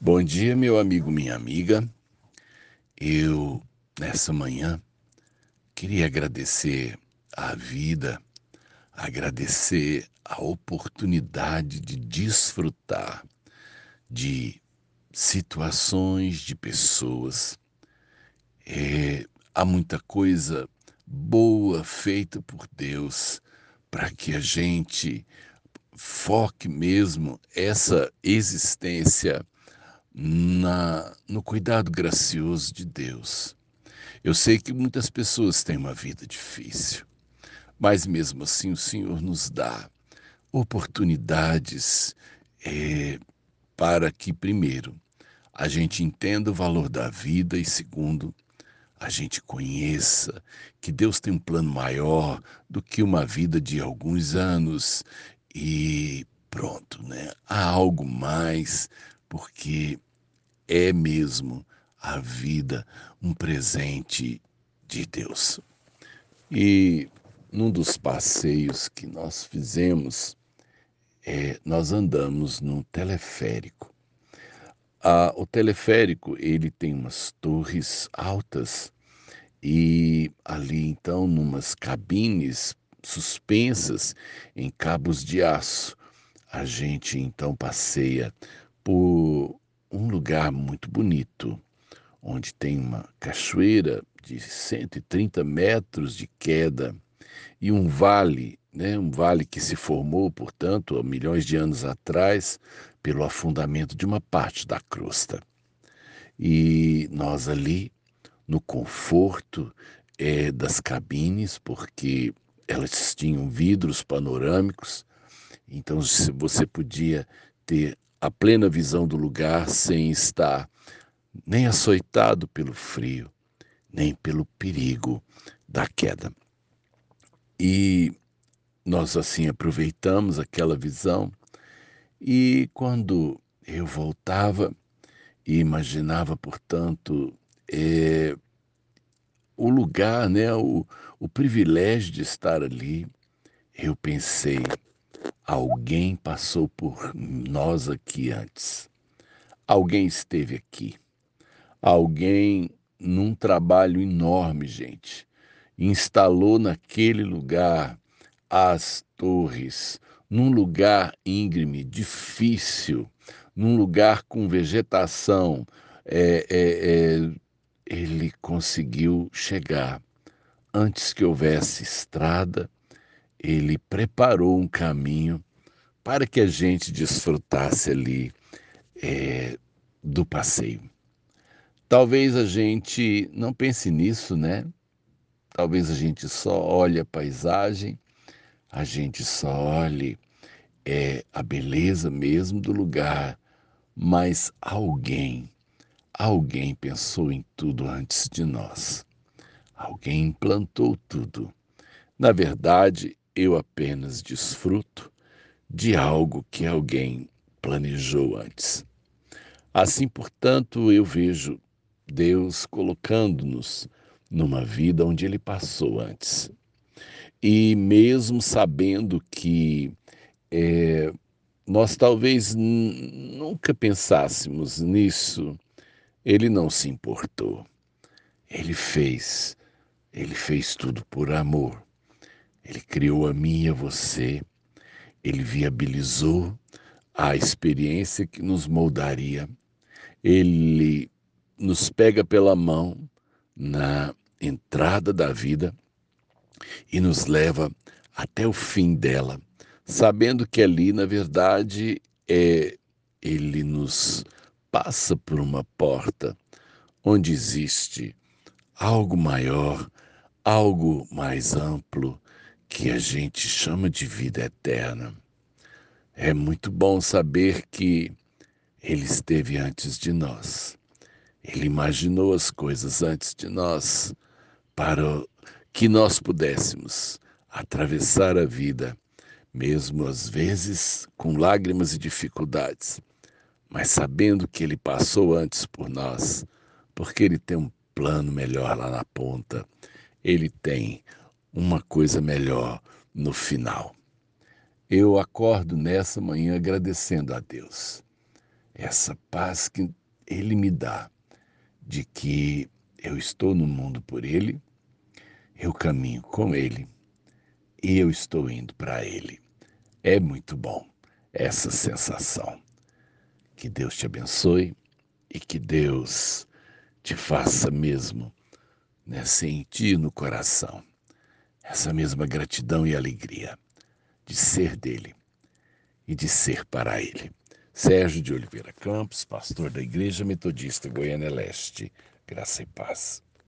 Bom dia, meu amigo, minha amiga. Eu, nessa manhã, queria agradecer a vida, agradecer a oportunidade de desfrutar de situações, de pessoas. É, há muita coisa boa feita por Deus para que a gente foque mesmo essa existência na, no cuidado gracioso de Deus. Eu sei que muitas pessoas têm uma vida difícil, mas mesmo assim o Senhor nos dá oportunidades é, para que, primeiro, a gente entenda o valor da vida e, segundo, a gente conheça que Deus tem um plano maior do que uma vida de alguns anos e pronto, né? Há algo mais, porque é mesmo a vida um presente de Deus. E num dos passeios que nós fizemos, é, nós andamos num teleférico. Ah, o teleférico ele tem umas torres altas e ali então numas cabines suspensas em cabos de aço. A gente então passeia por um lugar muito bonito, onde tem uma cachoeira de 130 metros de queda e um vale, né, um vale que se formou, portanto, há milhões de anos atrás, pelo afundamento de uma parte da crosta. E nós ali, no conforto é, das cabines, porque elas tinham vidros panorâmicos, então você podia ter a plena visão do lugar sem estar nem açoitado pelo frio, nem pelo perigo da queda. E nós assim aproveitamos aquela visão e quando eu voltava e imaginava, portanto, é, o lugar, né, o, o privilégio de estar ali, eu pensei, alguém passou por nós aqui antes. Alguém esteve aqui. Alguém, num trabalho enorme, gente, instalou naquele lugar as torres, num lugar íngreme, difícil, num lugar com vegetação. É, é, é, ele conseguiu chegar antes que houvesse estrada, ele preparou um caminho para que a gente desfrutasse ali é, do passeio. Talvez a gente não pense nisso, né? Talvez a gente só olhe a paisagem, a gente só olhe é, a beleza mesmo do lugar, mas alguém, alguém pensou em tudo antes de nós. Alguém implantou tudo. Na verdade, eu apenas desfruto de algo que alguém planejou antes. Assim, portanto, eu vejo Deus colocando-nos numa vida onde Ele passou antes. E mesmo sabendo que é, nós talvez nunca pensássemos nisso, Ele não se importou. Ele fez, Ele fez tudo por amor. Ele criou a mim e a você, ele viabilizou a experiência que nos moldaria, ele nos pega pela mão na entrada da vida e nos leva até o fim dela, sabendo que ali, na verdade, é ele nos passa por uma porta onde existe algo maior, algo mais amplo, que a gente chama de vida eterna. É muito bom saber que Ele esteve antes de nós. Ele imaginou as coisas antes de nós para que nós pudéssemos atravessar a vida, mesmo às vezes com lágrimas e dificuldades, mas sabendo que Ele passou antes por nós, porque Ele tem um plano melhor lá na ponta. Ele tem uma coisa melhor no final. Eu acordo nessa manhã agradecendo a Deus. essa paz que Ele me dá, de que eu estou no mundo por Ele, eu caminho com Ele e eu estou indo para Ele. É muito bom essa sensação. Que Deus te abençoe e que Deus te faça mesmo né, sentir no coração essa mesma gratidão e alegria de ser dele e de ser para ele. Sérgio de Oliveira Campos, pastor da Igreja Metodista Goiânia Leste. Graça e paz.